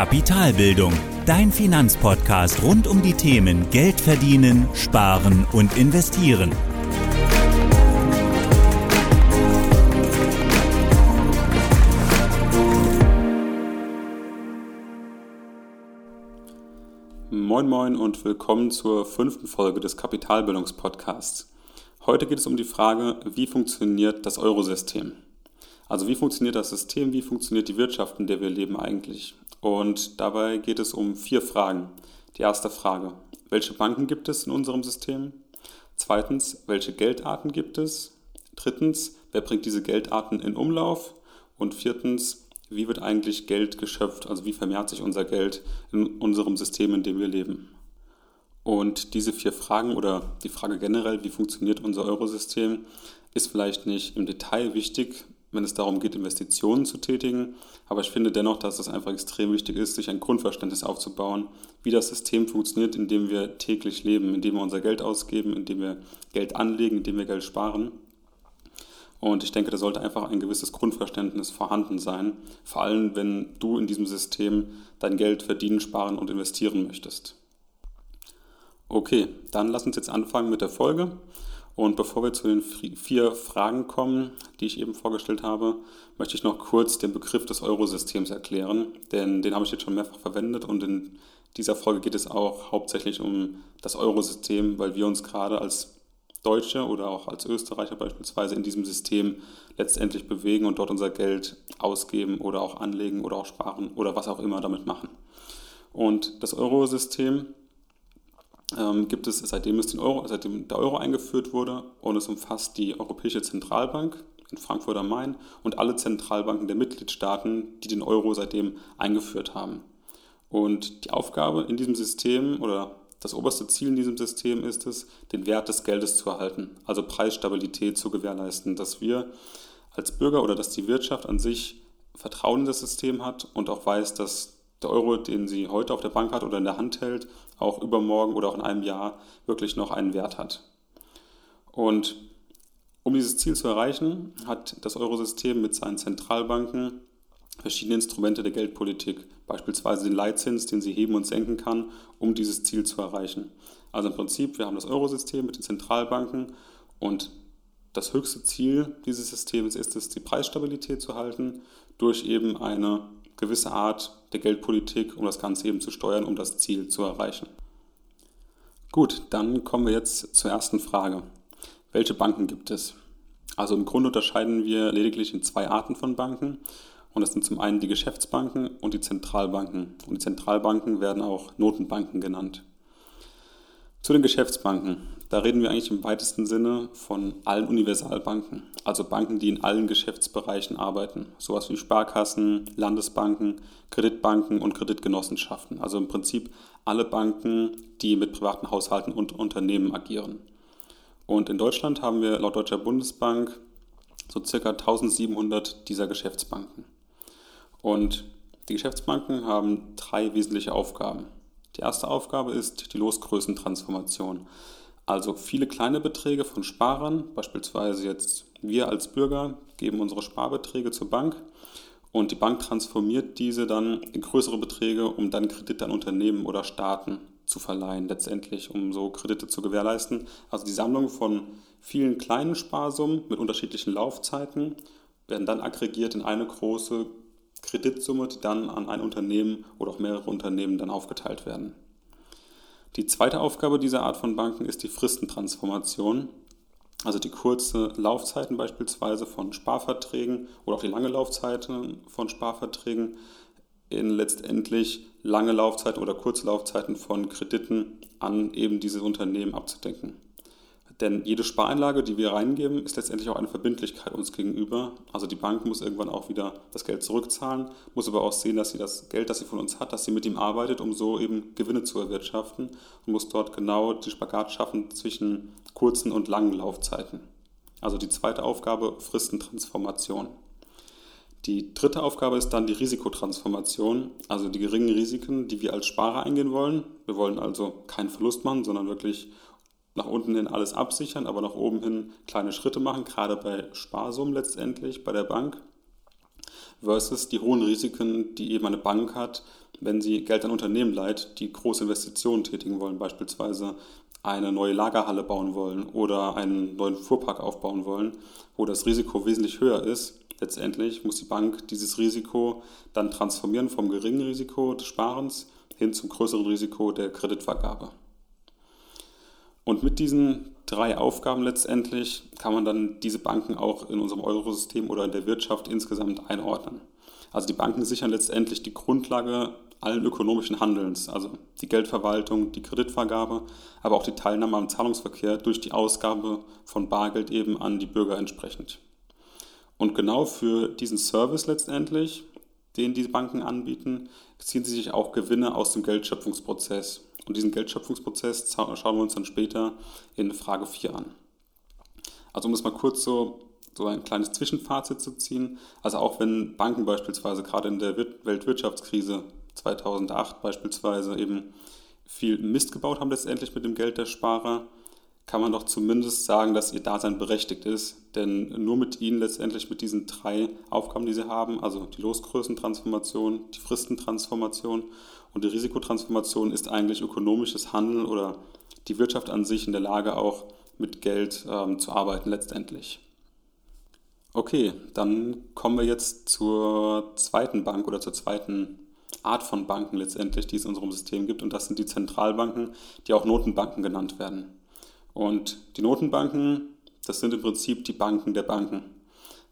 Kapitalbildung, dein Finanzpodcast rund um die Themen Geld verdienen, sparen und investieren. Moin Moin und willkommen zur fünften Folge des Kapitalbildungspodcasts. Heute geht es um die Frage, wie funktioniert das Eurosystem? Also wie funktioniert das System, wie funktioniert die Wirtschaft, in der wir leben eigentlich? Und dabei geht es um vier Fragen. Die erste Frage, welche Banken gibt es in unserem System? Zweitens, welche Geldarten gibt es? Drittens, wer bringt diese Geldarten in Umlauf? Und viertens, wie wird eigentlich Geld geschöpft? Also wie vermehrt sich unser Geld in unserem System, in dem wir leben? Und diese vier Fragen oder die Frage generell, wie funktioniert unser Eurosystem, ist vielleicht nicht im Detail wichtig, wenn es darum geht, Investitionen zu tätigen. Aber ich finde dennoch, dass es einfach extrem wichtig ist, sich ein Grundverständnis aufzubauen, wie das System funktioniert, in dem wir täglich leben, in dem wir unser Geld ausgeben, in dem wir Geld anlegen, in dem wir Geld sparen. Und ich denke, da sollte einfach ein gewisses Grundverständnis vorhanden sein, vor allem wenn du in diesem System dein Geld verdienen, sparen und investieren möchtest. Okay, dann lass uns jetzt anfangen mit der Folge. Und bevor wir zu den vier Fragen kommen, die ich eben vorgestellt habe, möchte ich noch kurz den Begriff des Eurosystems erklären, denn den habe ich jetzt schon mehrfach verwendet und in dieser Folge geht es auch hauptsächlich um das Eurosystem, weil wir uns gerade als Deutsche oder auch als Österreicher beispielsweise in diesem System letztendlich bewegen und dort unser Geld ausgeben oder auch anlegen oder auch sparen oder was auch immer damit machen. Und das Eurosystem ähm, gibt es, seitdem, es den Euro, seitdem der Euro eingeführt wurde und es umfasst die Europäische Zentralbank in Frankfurt am Main und alle Zentralbanken der Mitgliedstaaten, die den Euro seitdem eingeführt haben. Und die Aufgabe in diesem System oder das oberste Ziel in diesem System ist es, den Wert des Geldes zu erhalten, also Preisstabilität zu gewährleisten, dass wir als Bürger oder dass die Wirtschaft an sich Vertrauen in das System hat und auch weiß, dass der Euro, den sie heute auf der Bank hat oder in der Hand hält, auch übermorgen oder auch in einem Jahr wirklich noch einen Wert hat. Und um dieses Ziel zu erreichen, hat das Eurosystem mit seinen Zentralbanken verschiedene Instrumente der Geldpolitik, beispielsweise den Leitzins, den sie heben und senken kann, um dieses Ziel zu erreichen. Also im Prinzip, wir haben das Eurosystem mit den Zentralbanken und das höchste Ziel dieses Systems ist es, die Preisstabilität zu halten durch eben eine gewisse Art der Geldpolitik, um das Ganze eben zu steuern, um das Ziel zu erreichen. Gut, dann kommen wir jetzt zur ersten Frage. Welche Banken gibt es? Also im Grunde unterscheiden wir lediglich in zwei Arten von Banken. Und das sind zum einen die Geschäftsbanken und die Zentralbanken. Und die Zentralbanken werden auch Notenbanken genannt. Zu den Geschäftsbanken. Da reden wir eigentlich im weitesten Sinne von allen Universalbanken, also Banken, die in allen Geschäftsbereichen arbeiten, sowas wie Sparkassen, Landesbanken, Kreditbanken und Kreditgenossenschaften, also im Prinzip alle Banken, die mit privaten Haushalten und Unternehmen agieren. Und in Deutschland haben wir laut Deutscher Bundesbank so circa 1700 dieser Geschäftsbanken. Und die Geschäftsbanken haben drei wesentliche Aufgaben. Die erste Aufgabe ist die Losgrößentransformation. Also viele kleine Beträge von Sparern, beispielsweise jetzt wir als Bürger geben unsere Sparbeträge zur Bank und die Bank transformiert diese dann in größere Beträge, um dann Kredite an Unternehmen oder Staaten zu verleihen, letztendlich, um so Kredite zu gewährleisten. Also die Sammlung von vielen kleinen Sparsummen mit unterschiedlichen Laufzeiten werden dann aggregiert in eine große Kreditsumme, die dann an ein Unternehmen oder auch mehrere Unternehmen dann aufgeteilt werden. Die zweite Aufgabe dieser Art von Banken ist die Fristentransformation, also die kurze Laufzeiten beispielsweise von Sparverträgen oder auch die lange Laufzeiten von Sparverträgen in letztendlich lange Laufzeiten oder kurze Laufzeiten von Krediten an eben diese Unternehmen abzudecken. Denn jede Spareinlage, die wir reingeben, ist letztendlich auch eine Verbindlichkeit uns gegenüber. Also die Bank muss irgendwann auch wieder das Geld zurückzahlen, muss aber auch sehen, dass sie das Geld, das sie von uns hat, dass sie mit ihm arbeitet, um so eben Gewinne zu erwirtschaften und muss dort genau die Spagat schaffen zwischen kurzen und langen Laufzeiten. Also die zweite Aufgabe, Fristentransformation. Die dritte Aufgabe ist dann die Risikotransformation, also die geringen Risiken, die wir als Sparer eingehen wollen. Wir wollen also keinen Verlust machen, sondern wirklich nach unten hin alles absichern, aber nach oben hin kleine Schritte machen, gerade bei Sparsummen letztendlich bei der Bank, versus die hohen Risiken, die eben eine Bank hat, wenn sie Geld an Unternehmen leiht, die große Investitionen tätigen wollen, beispielsweise eine neue Lagerhalle bauen wollen oder einen neuen Fuhrpark aufbauen wollen, wo das Risiko wesentlich höher ist. Letztendlich muss die Bank dieses Risiko dann transformieren vom geringen Risiko des Sparens hin zum größeren Risiko der Kreditvergabe. Und mit diesen drei Aufgaben letztendlich kann man dann diese Banken auch in unserem Eurosystem oder in der Wirtschaft insgesamt einordnen. Also die Banken sichern letztendlich die Grundlage allen ökonomischen Handelns, also die Geldverwaltung, die Kreditvergabe, aber auch die Teilnahme am Zahlungsverkehr durch die Ausgabe von Bargeld eben an die Bürger entsprechend. Und genau für diesen Service letztendlich, den diese Banken anbieten, ziehen sie sich auch Gewinne aus dem Geldschöpfungsprozess. Und diesen Geldschöpfungsprozess schauen wir uns dann später in Frage 4 an. Also um es mal kurz so so ein kleines Zwischenfazit zu ziehen. Also auch wenn Banken beispielsweise gerade in der Weltwirtschaftskrise 2008 beispielsweise eben viel Mist gebaut haben letztendlich mit dem Geld der Sparer, kann man doch zumindest sagen, dass ihr Dasein berechtigt ist. Denn nur mit ihnen letztendlich mit diesen drei Aufgaben, die sie haben, also die Losgrößentransformation, die Fristentransformation und die Risikotransformation, ist eigentlich ökonomisches Handeln oder die Wirtschaft an sich in der Lage auch mit Geld ähm, zu arbeiten letztendlich. Okay, dann kommen wir jetzt zur zweiten Bank oder zur zweiten Art von Banken letztendlich, die es in unserem System gibt. Und das sind die Zentralbanken, die auch Notenbanken genannt werden. Und die Notenbanken, das sind im Prinzip die Banken der Banken.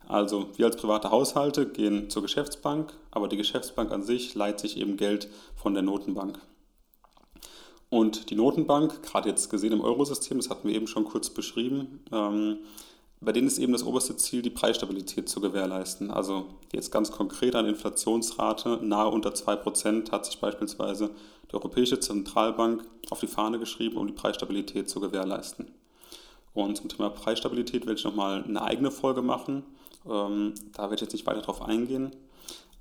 Also wir als private Haushalte gehen zur Geschäftsbank, aber die Geschäftsbank an sich leiht sich eben Geld von der Notenbank. Und die Notenbank, gerade jetzt gesehen im Eurosystem, das hatten wir eben schon kurz beschrieben, ähm, bei denen ist eben das oberste Ziel, die Preisstabilität zu gewährleisten. Also jetzt ganz konkret eine Inflationsrate nahe unter 2% hat sich beispielsweise die Europäische Zentralbank auf die Fahne geschrieben, um die Preisstabilität zu gewährleisten. Und zum Thema Preisstabilität werde ich nochmal eine eigene Folge machen. Ähm, da werde ich jetzt nicht weiter drauf eingehen.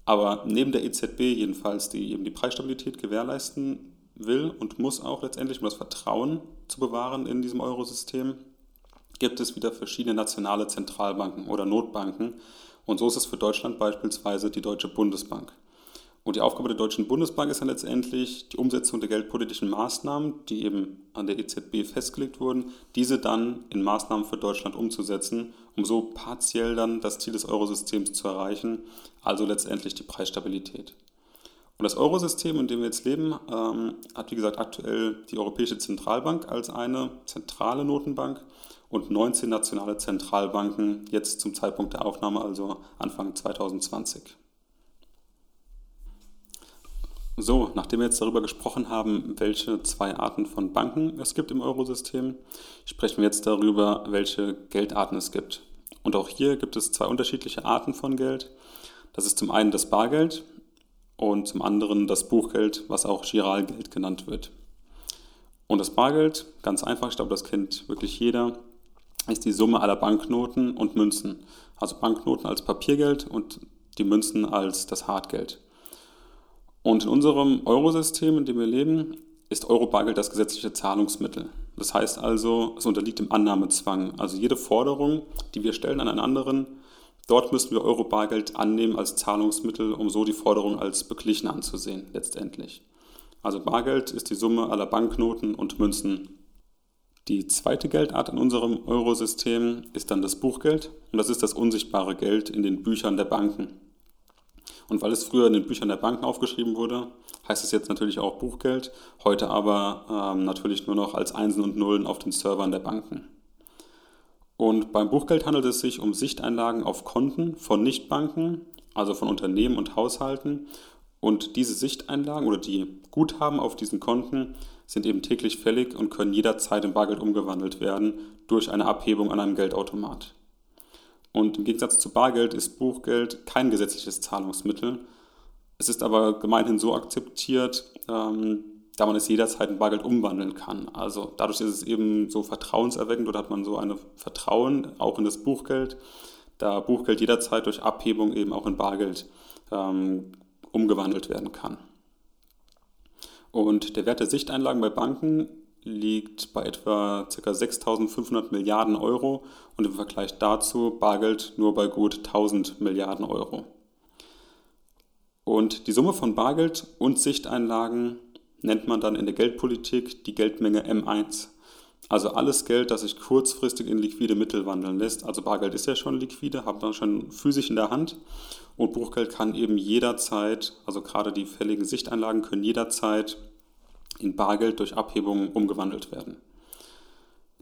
Aber neben der EZB jedenfalls, die eben die Preisstabilität gewährleisten will und muss auch letztendlich, um das Vertrauen zu bewahren in diesem Eurosystem, gibt es wieder verschiedene nationale Zentralbanken oder Notbanken. Und so ist es für Deutschland beispielsweise die Deutsche Bundesbank. Und die Aufgabe der Deutschen Bundesbank ist dann letztendlich die Umsetzung der geldpolitischen Maßnahmen, die eben an der EZB festgelegt wurden, diese dann in Maßnahmen für Deutschland umzusetzen, um so partiell dann das Ziel des Eurosystems zu erreichen, also letztendlich die Preisstabilität. Und das Eurosystem, in dem wir jetzt leben, ähm, hat wie gesagt aktuell die Europäische Zentralbank als eine zentrale Notenbank und 19 nationale Zentralbanken jetzt zum Zeitpunkt der Aufnahme, also Anfang 2020. So, nachdem wir jetzt darüber gesprochen haben, welche zwei Arten von Banken es gibt im Eurosystem, sprechen wir jetzt darüber, welche Geldarten es gibt. Und auch hier gibt es zwei unterschiedliche Arten von Geld. Das ist zum einen das Bargeld und zum anderen das Buchgeld, was auch Giralgeld genannt wird. Und das Bargeld, ganz einfach, ich glaube, das kennt wirklich jeder, ist die Summe aller Banknoten und Münzen. Also Banknoten als Papiergeld und die Münzen als das Hartgeld. Und in unserem Eurosystem, in dem wir leben, ist Eurobargeld das gesetzliche Zahlungsmittel. Das heißt also, es unterliegt dem Annahmezwang. Also jede Forderung, die wir stellen an einen anderen, dort müssen wir Eurobargeld annehmen als Zahlungsmittel, um so die Forderung als beglichen anzusehen, letztendlich. Also Bargeld ist die Summe aller Banknoten und Münzen die zweite Geldart in unserem Eurosystem ist dann das Buchgeld und das ist das unsichtbare Geld in den Büchern der Banken. Und weil es früher in den Büchern der Banken aufgeschrieben wurde, heißt es jetzt natürlich auch Buchgeld, heute aber ähm, natürlich nur noch als Einsen und Nullen auf den Servern der Banken. Und beim Buchgeld handelt es sich um Sichteinlagen auf Konten von Nichtbanken, also von Unternehmen und Haushalten. Und diese Sichteinlagen oder die Guthaben auf diesen Konten sind eben täglich fällig und können jederzeit in Bargeld umgewandelt werden durch eine Abhebung an einem Geldautomat. Und im Gegensatz zu Bargeld ist Buchgeld kein gesetzliches Zahlungsmittel. Es ist aber gemeinhin so akzeptiert, ähm, da man es jederzeit in Bargeld umwandeln kann. Also dadurch ist es eben so vertrauenserweckend oder hat man so ein Vertrauen auch in das Buchgeld, da Buchgeld jederzeit durch Abhebung eben auch in Bargeld ähm, umgewandelt werden kann. Und der Wert der Sichteinlagen bei Banken liegt bei etwa ca. 6.500 Milliarden Euro und im Vergleich dazu Bargeld nur bei gut 1000 Milliarden Euro. Und die Summe von Bargeld und Sichteinlagen nennt man dann in der Geldpolitik die Geldmenge M1. Also alles Geld, das sich kurzfristig in liquide Mittel wandeln lässt. Also Bargeld ist ja schon liquide, hat man schon physisch in der Hand. Und Buchgeld kann eben jederzeit, also gerade die fälligen Sichteinlagen können jederzeit in Bargeld durch Abhebungen umgewandelt werden.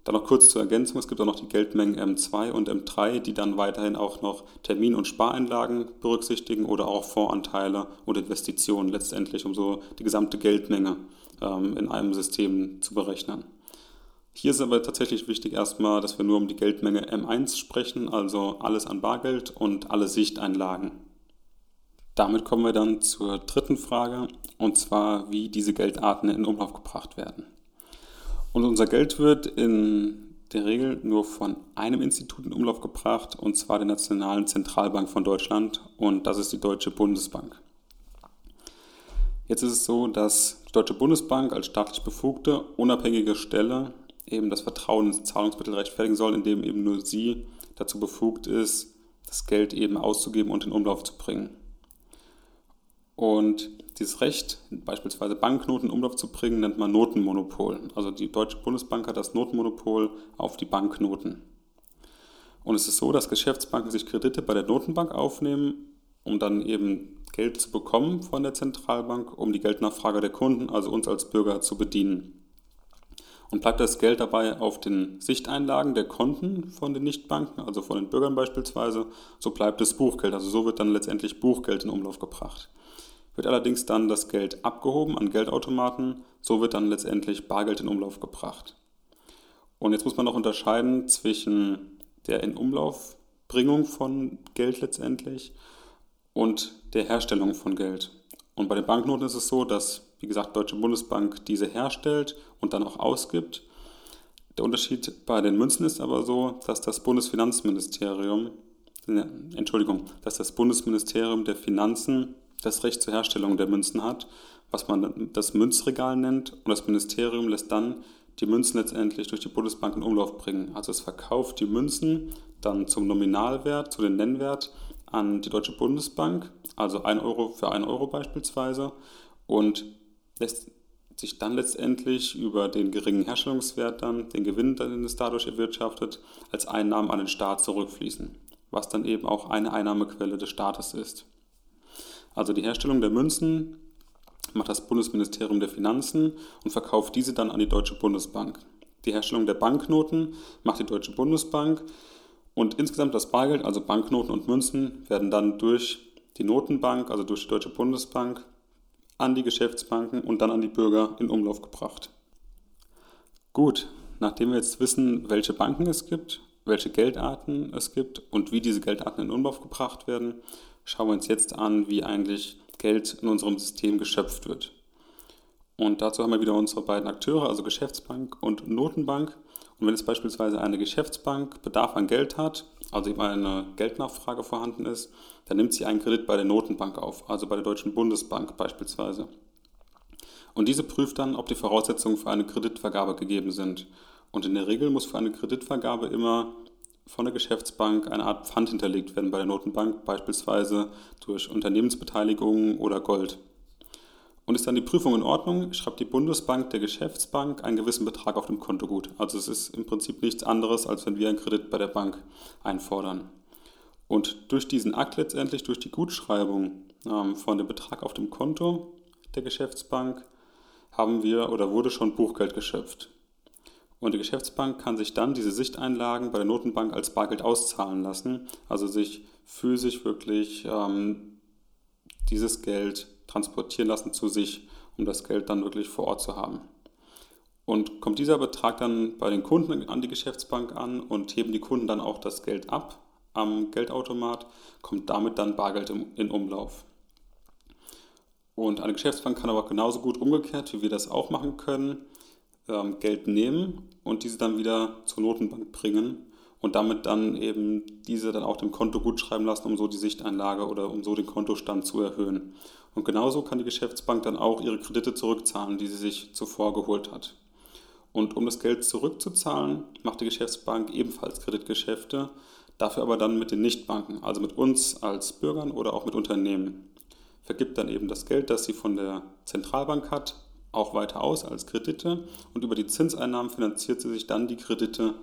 Dann noch kurz zur Ergänzung, es gibt auch noch die Geldmengen M2 und M3, die dann weiterhin auch noch Termin- und Spareinlagen berücksichtigen oder auch Fondsanteile und Investitionen letztendlich, um so die gesamte Geldmenge ähm, in einem System zu berechnen. Hier ist aber tatsächlich wichtig erstmal, dass wir nur um die Geldmenge M1 sprechen, also alles an Bargeld und alle Sichteinlagen. Damit kommen wir dann zur dritten Frage, und zwar, wie diese Geldarten in Umlauf gebracht werden. Und unser Geld wird in der Regel nur von einem Institut in Umlauf gebracht, und zwar der Nationalen Zentralbank von Deutschland, und das ist die Deutsche Bundesbank. Jetzt ist es so, dass die Deutsche Bundesbank als staatlich befugte, unabhängige Stelle eben das Vertrauen ins Zahlungsmittel rechtfertigen soll, indem eben nur sie dazu befugt ist, das Geld eben auszugeben und in Umlauf zu bringen. Und dieses Recht, beispielsweise Banknoten in Umlauf zu bringen, nennt man Notenmonopol. Also die Deutsche Bundesbank hat das Notenmonopol auf die Banknoten. Und es ist so, dass Geschäftsbanken sich Kredite bei der Notenbank aufnehmen, um dann eben Geld zu bekommen von der Zentralbank, um die Geldnachfrage der Kunden, also uns als Bürger, zu bedienen. Und bleibt das Geld dabei auf den Sichteinlagen der Konten von den Nichtbanken, also von den Bürgern beispielsweise, so bleibt es Buchgeld. Also so wird dann letztendlich Buchgeld in Umlauf gebracht. Wird allerdings dann das Geld abgehoben an Geldautomaten, so wird dann letztendlich Bargeld in Umlauf gebracht. Und jetzt muss man noch unterscheiden zwischen der Inumlaufbringung von Geld letztendlich und der Herstellung von Geld. Und bei den Banknoten ist es so, dass, wie gesagt, Deutsche Bundesbank diese herstellt und dann auch ausgibt. Der Unterschied bei den Münzen ist aber so, dass das Bundesfinanzministerium, Entschuldigung, dass das Bundesministerium der Finanzen das Recht zur Herstellung der Münzen hat, was man das Münzregal nennt. Und das Ministerium lässt dann die Münzen letztendlich durch die Bundesbank in Umlauf bringen. Also es verkauft die Münzen dann zum Nominalwert, zu dem Nennwert an die Deutsche Bundesbank, also 1 Euro für 1 Euro beispielsweise, und lässt sich dann letztendlich über den geringen Herstellungswert dann, den Gewinn, den es dadurch erwirtschaftet, als Einnahmen an den Staat zurückfließen, was dann eben auch eine Einnahmequelle des Staates ist. Also die Herstellung der Münzen macht das Bundesministerium der Finanzen und verkauft diese dann an die Deutsche Bundesbank. Die Herstellung der Banknoten macht die Deutsche Bundesbank und insgesamt das Bargeld, also Banknoten und Münzen, werden dann durch die Notenbank, also durch die Deutsche Bundesbank, an die Geschäftsbanken und dann an die Bürger in Umlauf gebracht. Gut, nachdem wir jetzt wissen, welche Banken es gibt, welche Geldarten es gibt und wie diese Geldarten in Umlauf gebracht werden, schauen wir uns jetzt an, wie eigentlich Geld in unserem System geschöpft wird. Und dazu haben wir wieder unsere beiden Akteure, also Geschäftsbank und Notenbank. Und wenn jetzt beispielsweise eine Geschäftsbank Bedarf an Geld hat, also eben eine Geldnachfrage vorhanden ist, dann nimmt sie einen Kredit bei der Notenbank auf, also bei der Deutschen Bundesbank beispielsweise. Und diese prüft dann, ob die Voraussetzungen für eine Kreditvergabe gegeben sind. Und in der Regel muss für eine Kreditvergabe immer von der Geschäftsbank eine Art Pfand hinterlegt werden bei der Notenbank, beispielsweise durch Unternehmensbeteiligungen oder Gold. Und ist dann die Prüfung in Ordnung, schreibt die Bundesbank der Geschäftsbank einen gewissen Betrag auf dem Konto gut. Also es ist im Prinzip nichts anderes, als wenn wir einen Kredit bei der Bank einfordern. Und durch diesen Akt letztendlich, durch die Gutschreibung ähm, von dem Betrag auf dem Konto der Geschäftsbank, haben wir oder wurde schon Buchgeld geschöpft. Und die Geschäftsbank kann sich dann diese Sichteinlagen bei der Notenbank als Bargeld auszahlen lassen, also sich physisch wirklich ähm, dieses Geld transportieren lassen zu sich, um das Geld dann wirklich vor Ort zu haben. Und kommt dieser Betrag dann bei den Kunden an die Geschäftsbank an und heben die Kunden dann auch das Geld ab am Geldautomat, kommt damit dann Bargeld in Umlauf. Und eine Geschäftsbank kann aber genauso gut umgekehrt, wie wir das auch machen können, ähm, Geld nehmen und diese dann wieder zur Notenbank bringen und damit dann eben diese dann auch dem Konto gut schreiben lassen, um so die Sichteinlage oder um so den Kontostand zu erhöhen. Und genauso kann die Geschäftsbank dann auch ihre Kredite zurückzahlen, die sie sich zuvor geholt hat. Und um das Geld zurückzuzahlen, macht die Geschäftsbank ebenfalls Kreditgeschäfte, dafür aber dann mit den Nichtbanken, also mit uns als Bürgern oder auch mit Unternehmen. vergibt dann eben das Geld, das sie von der Zentralbank hat, auch weiter aus als Kredite und über die Zinseinnahmen finanziert sie sich dann die Kredite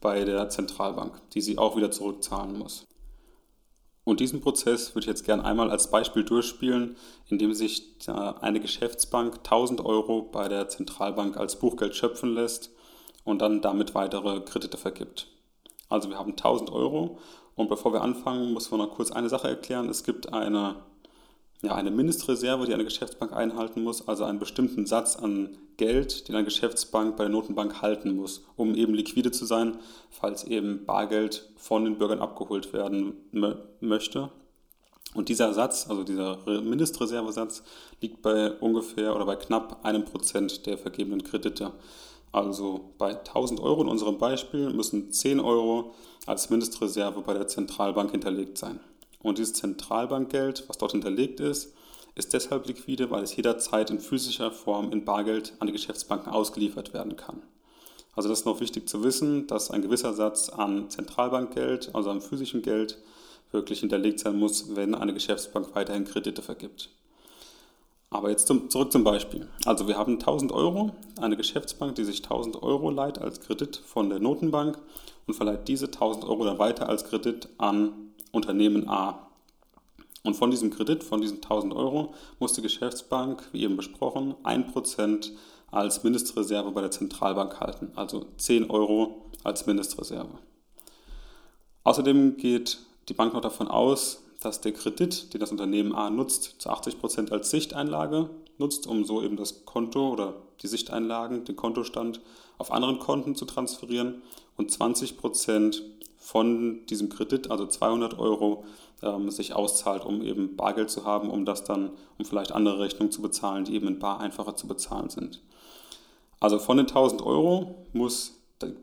bei der Zentralbank, die sie auch wieder zurückzahlen muss. Und diesen Prozess würde ich jetzt gerne einmal als Beispiel durchspielen, indem sich eine Geschäftsbank 1000 Euro bei der Zentralbank als Buchgeld schöpfen lässt und dann damit weitere Kredite vergibt. Also wir haben 1000 Euro und bevor wir anfangen, muss man noch kurz eine Sache erklären. Es gibt eine ja, eine Mindestreserve, die eine Geschäftsbank einhalten muss, also einen bestimmten Satz an Geld, den eine Geschäftsbank bei der Notenbank halten muss, um eben liquide zu sein, falls eben Bargeld von den Bürgern abgeholt werden möchte. Und dieser Satz, also dieser Mindestreservesatz, liegt bei ungefähr oder bei knapp einem Prozent der vergebenen Kredite. Also bei 1000 Euro in unserem Beispiel müssen 10 Euro als Mindestreserve bei der Zentralbank hinterlegt sein. Und dieses Zentralbankgeld, was dort hinterlegt ist, ist deshalb liquide, weil es jederzeit in physischer Form in Bargeld an die Geschäftsbanken ausgeliefert werden kann. Also das ist noch wichtig zu wissen, dass ein gewisser Satz an Zentralbankgeld, also an physischem Geld, wirklich hinterlegt sein muss, wenn eine Geschäftsbank weiterhin Kredite vergibt. Aber jetzt zum, zurück zum Beispiel. Also wir haben 1000 Euro, eine Geschäftsbank, die sich 1000 Euro leiht als Kredit von der Notenbank und verleiht diese 1000 Euro dann weiter als Kredit an Unternehmen A. Und von diesem Kredit, von diesen 1000 Euro, muss die Geschäftsbank, wie eben besprochen, 1% als Mindestreserve bei der Zentralbank halten, also 10 Euro als Mindestreserve. Außerdem geht die Bank noch davon aus, dass der Kredit, den das Unternehmen A nutzt, zu 80% als Sichteinlage nutzt, um so eben das Konto oder die Sichteinlagen, den Kontostand auf anderen Konten zu transferieren und 20% von diesem Kredit, also 200 Euro, ähm, sich auszahlt, um eben Bargeld zu haben, um das dann, um vielleicht andere Rechnungen zu bezahlen, die eben in Bar einfacher zu bezahlen sind. Also von den 1000 Euro muss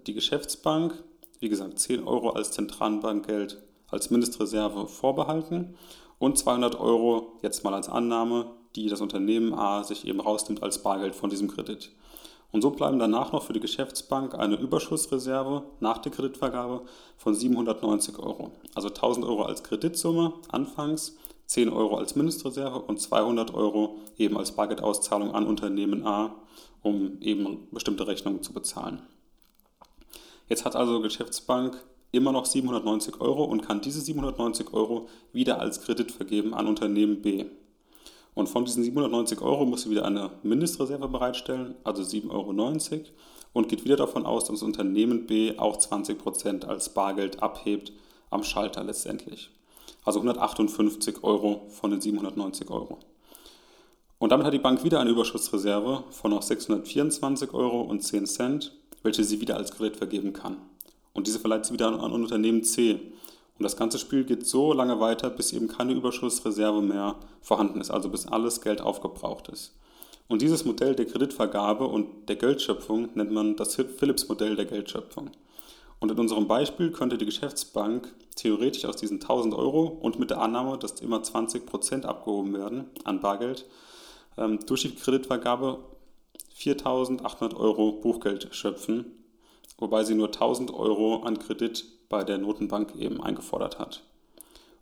die Geschäftsbank, wie gesagt, 10 Euro als Zentralbankgeld als Mindestreserve vorbehalten und 200 Euro jetzt mal als Annahme, die das Unternehmen A sich eben rausnimmt als Bargeld von diesem Kredit. Und so bleiben danach noch für die Geschäftsbank eine Überschussreserve nach der Kreditvergabe von 790 Euro. Also 1000 Euro als Kreditsumme anfangs, 10 Euro als Mindestreserve und 200 Euro eben als Bargeldauszahlung an Unternehmen A, um eben bestimmte Rechnungen zu bezahlen. Jetzt hat also Geschäftsbank immer noch 790 Euro und kann diese 790 Euro wieder als Kredit vergeben an Unternehmen B. Und von diesen 790 Euro muss sie wieder eine Mindestreserve bereitstellen, also 7,90 Euro, und geht wieder davon aus, dass das Unternehmen B auch 20% als Bargeld abhebt am Schalter letztendlich. Also 158 Euro von den 790 Euro. Und damit hat die Bank wieder eine Überschussreserve von noch 624 Euro und 10 Cent, welche sie wieder als Kredit vergeben kann. Und diese verleiht sie wieder an Unternehmen C. Und das ganze Spiel geht so lange weiter, bis eben keine Überschussreserve mehr vorhanden ist, also bis alles Geld aufgebraucht ist. Und dieses Modell der Kreditvergabe und der Geldschöpfung nennt man das Philips-Modell der Geldschöpfung. Und in unserem Beispiel könnte die Geschäftsbank theoretisch aus diesen 1000 Euro und mit der Annahme, dass immer 20% abgehoben werden an Bargeld, ähm, durch die Kreditvergabe 4800 Euro Buchgeld schöpfen, wobei sie nur 1000 Euro an Kredit bei der Notenbank eben eingefordert hat.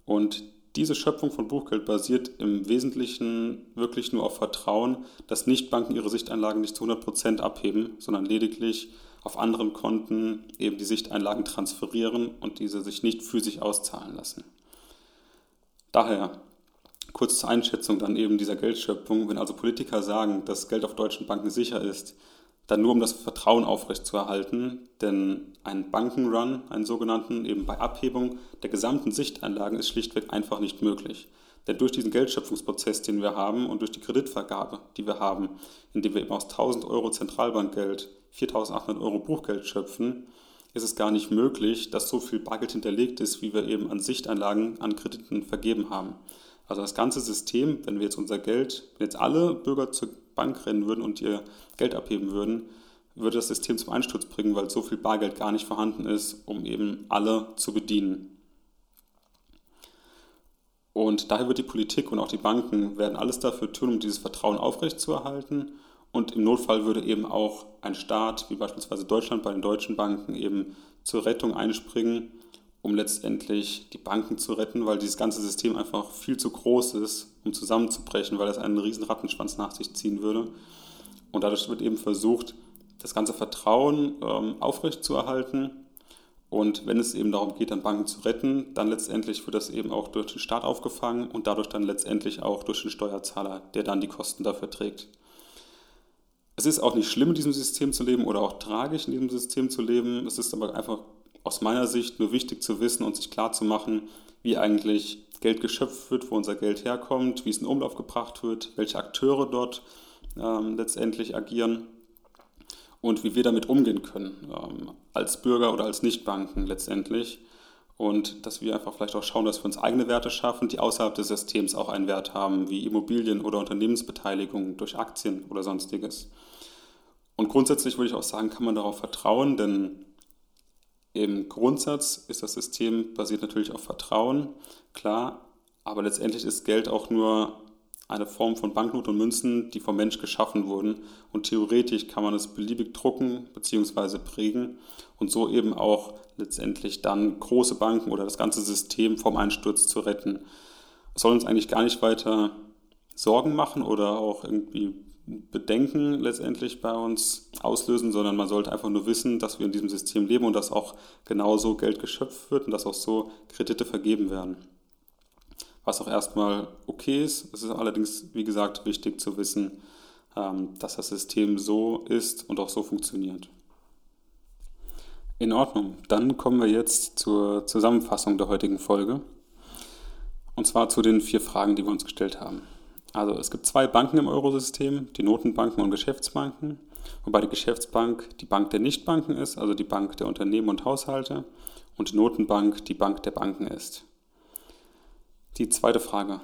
Und diese Schöpfung von Buchgeld basiert im Wesentlichen wirklich nur auf Vertrauen, dass Nichtbanken ihre Sichteinlagen nicht zu 100% abheben, sondern lediglich auf anderen Konten eben die Sichteinlagen transferieren und diese sich nicht physisch auszahlen lassen. Daher kurz zur Einschätzung dann eben dieser Geldschöpfung, wenn also Politiker sagen, dass Geld auf deutschen Banken sicher ist, dann nur um das Vertrauen aufrechtzuerhalten, denn ein Bankenrun, einen sogenannten, eben bei Abhebung der gesamten Sichteinlagen ist schlichtweg einfach nicht möglich. Denn durch diesen Geldschöpfungsprozess, den wir haben und durch die Kreditvergabe, die wir haben, indem wir eben aus 1000 Euro Zentralbankgeld 4800 Euro Buchgeld schöpfen, ist es gar nicht möglich, dass so viel Bargeld hinterlegt ist, wie wir eben an Sichteinlagen, an Krediten vergeben haben. Also das ganze System, wenn wir jetzt unser Geld, wenn jetzt alle Bürger zur Bank rennen würden und ihr Geld abheben würden, würde das System zum Einsturz bringen, weil so viel Bargeld gar nicht vorhanden ist, um eben alle zu bedienen. Und daher wird die Politik und auch die Banken werden alles dafür tun, um dieses Vertrauen aufrechtzuerhalten. Und im Notfall würde eben auch ein Staat, wie beispielsweise Deutschland bei den deutschen Banken, eben zur Rettung einspringen um letztendlich die Banken zu retten, weil dieses ganze System einfach viel zu groß ist, um zusammenzubrechen, weil es einen riesen Rattenschwanz nach sich ziehen würde. Und dadurch wird eben versucht, das ganze Vertrauen ähm, aufrechtzuerhalten. Und wenn es eben darum geht, dann Banken zu retten, dann letztendlich wird das eben auch durch den Staat aufgefangen und dadurch dann letztendlich auch durch den Steuerzahler, der dann die Kosten dafür trägt. Es ist auch nicht schlimm, in diesem System zu leben oder auch tragisch, in diesem System zu leben. Es ist aber einfach aus meiner Sicht nur wichtig zu wissen und sich klar zu machen, wie eigentlich Geld geschöpft wird, wo unser Geld herkommt, wie es in Umlauf gebracht wird, welche Akteure dort ähm, letztendlich agieren und wie wir damit umgehen können, ähm, als Bürger oder als Nichtbanken letztendlich. Und dass wir einfach vielleicht auch schauen, dass wir uns eigene Werte schaffen, die außerhalb des Systems auch einen Wert haben, wie Immobilien oder Unternehmensbeteiligung durch Aktien oder sonstiges. Und grundsätzlich würde ich auch sagen, kann man darauf vertrauen, denn im Grundsatz ist das System basiert natürlich auf Vertrauen, klar, aber letztendlich ist Geld auch nur eine Form von Banknoten und Münzen, die vom Mensch geschaffen wurden. Und theoretisch kann man es beliebig drucken bzw. prägen und so eben auch letztendlich dann große Banken oder das ganze System vom Einsturz zu retten. Es soll uns eigentlich gar nicht weiter Sorgen machen oder auch irgendwie Bedenken letztendlich bei uns auslösen, sondern man sollte einfach nur wissen, dass wir in diesem System leben und dass auch genauso Geld geschöpft wird und dass auch so Kredite vergeben werden. Was auch erstmal okay ist. Es ist allerdings, wie gesagt, wichtig zu wissen, ähm, dass das System so ist und auch so funktioniert. In Ordnung. Dann kommen wir jetzt zur Zusammenfassung der heutigen Folge. Und zwar zu den vier Fragen, die wir uns gestellt haben. Also es gibt zwei Banken im Eurosystem, die Notenbanken und Geschäftsbanken, wobei die Geschäftsbank die Bank der Nichtbanken ist, also die Bank der Unternehmen und Haushalte, und die Notenbank die Bank der Banken ist. Die zweite Frage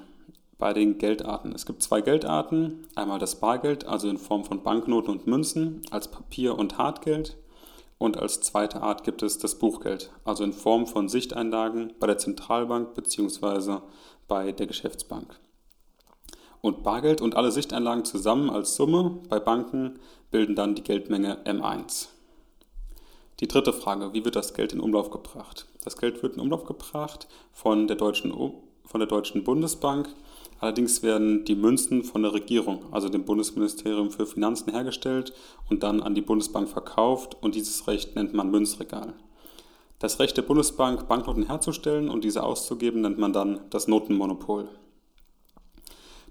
bei den Geldarten. Es gibt zwei Geldarten, einmal das Bargeld, also in Form von Banknoten und Münzen, als Papier- und Hartgeld. Und als zweite Art gibt es das Buchgeld, also in Form von Sichteinlagen bei der Zentralbank bzw. bei der Geschäftsbank. Und Bargeld und alle Sichteinlagen zusammen als Summe bei Banken bilden dann die Geldmenge M1. Die dritte Frage, wie wird das Geld in Umlauf gebracht? Das Geld wird in Umlauf gebracht von der Deutschen, von der Deutschen Bundesbank. Allerdings werden die Münzen von der Regierung, also dem Bundesministerium für Finanzen, hergestellt und dann an die Bundesbank verkauft und dieses Recht nennt man Münzregal. Das Recht der Bundesbank, Banknoten herzustellen und diese auszugeben, nennt man dann das Notenmonopol.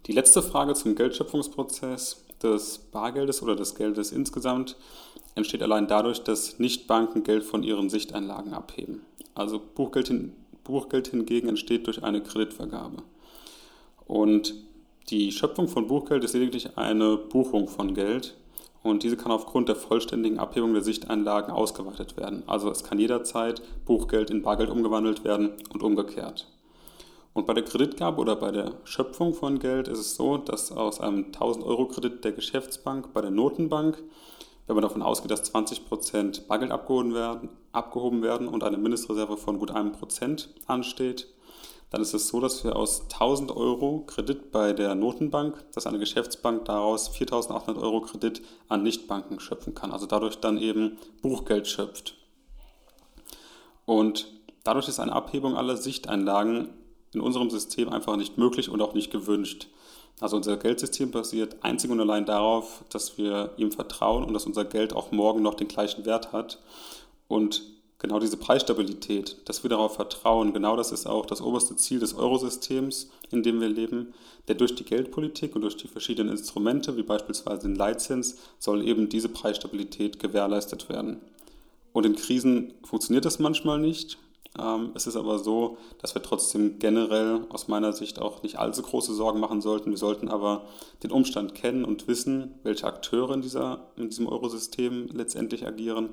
Die letzte Frage zum Geldschöpfungsprozess des Bargeldes oder des Geldes insgesamt entsteht allein dadurch, dass Nichtbanken Geld von ihren Sichteinlagen abheben. Also Buchgeld, hin, Buchgeld hingegen entsteht durch eine Kreditvergabe. Und die Schöpfung von Buchgeld ist lediglich eine Buchung von Geld und diese kann aufgrund der vollständigen Abhebung der Sichteinlagen ausgeweitet werden. Also es kann jederzeit Buchgeld in Bargeld umgewandelt werden und umgekehrt. Und bei der Kreditgabe oder bei der Schöpfung von Geld ist es so, dass aus einem 1000-Euro-Kredit der Geschäftsbank bei der Notenbank, wenn man davon ausgeht, dass 20% Bargeld abgehoben werden, abgehoben werden und eine Mindestreserve von gut einem Prozent ansteht, dann ist es so, dass wir aus 1000 Euro Kredit bei der Notenbank, dass eine Geschäftsbank daraus 4800 Euro Kredit an Nichtbanken schöpfen kann, also dadurch dann eben Buchgeld schöpft. Und dadurch ist eine Abhebung aller Sichteinlagen in unserem System einfach nicht möglich und auch nicht gewünscht. Also unser Geldsystem basiert einzig und allein darauf, dass wir ihm vertrauen und dass unser Geld auch morgen noch den gleichen Wert hat. Und genau diese Preisstabilität, dass wir darauf vertrauen, genau das ist auch das oberste Ziel des Eurosystems, in dem wir leben. Denn durch die Geldpolitik und durch die verschiedenen Instrumente, wie beispielsweise den Leitzins, soll eben diese Preisstabilität gewährleistet werden. Und in Krisen funktioniert das manchmal nicht. Ähm, es ist aber so, dass wir trotzdem generell aus meiner Sicht auch nicht allzu große Sorgen machen sollten. Wir sollten aber den Umstand kennen und wissen, welche Akteure in, dieser, in diesem Eurosystem letztendlich agieren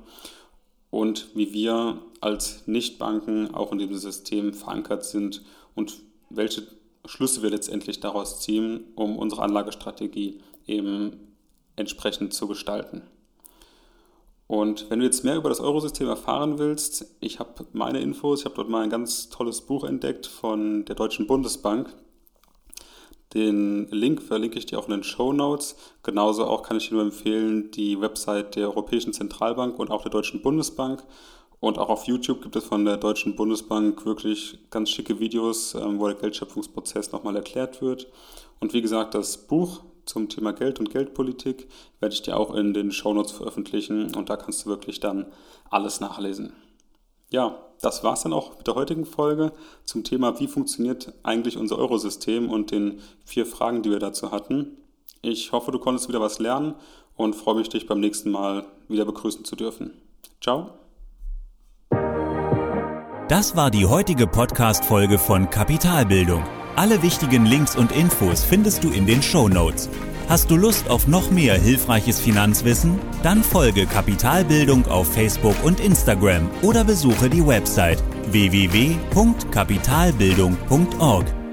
und wie wir als Nichtbanken auch in diesem System verankert sind und welche Schlüsse wir letztendlich daraus ziehen, um unsere Anlagestrategie eben entsprechend zu gestalten. Und wenn du jetzt mehr über das Eurosystem erfahren willst, ich habe meine Infos, ich habe dort mal ein ganz tolles Buch entdeckt von der Deutschen Bundesbank. Den Link verlinke ich dir auch in den Show Notes. Genauso auch kann ich dir nur empfehlen, die Website der Europäischen Zentralbank und auch der Deutschen Bundesbank. Und auch auf YouTube gibt es von der Deutschen Bundesbank wirklich ganz schicke Videos, ähm, wo der Geldschöpfungsprozess nochmal erklärt wird. Und wie gesagt, das Buch zum Thema Geld und Geldpolitik werde ich dir auch in den Shownotes veröffentlichen und da kannst du wirklich dann alles nachlesen. Ja, das war es dann auch mit der heutigen Folge zum Thema, wie funktioniert eigentlich unser Eurosystem und den vier Fragen, die wir dazu hatten. Ich hoffe, du konntest wieder was lernen und freue mich, dich beim nächsten Mal wieder begrüßen zu dürfen. Ciao. Das war die heutige Podcast-Folge von Kapitalbildung. Alle wichtigen Links und Infos findest du in den Show Notes. Hast du Lust auf noch mehr hilfreiches Finanzwissen? Dann folge Kapitalbildung auf Facebook und Instagram oder besuche die Website www.kapitalbildung.org.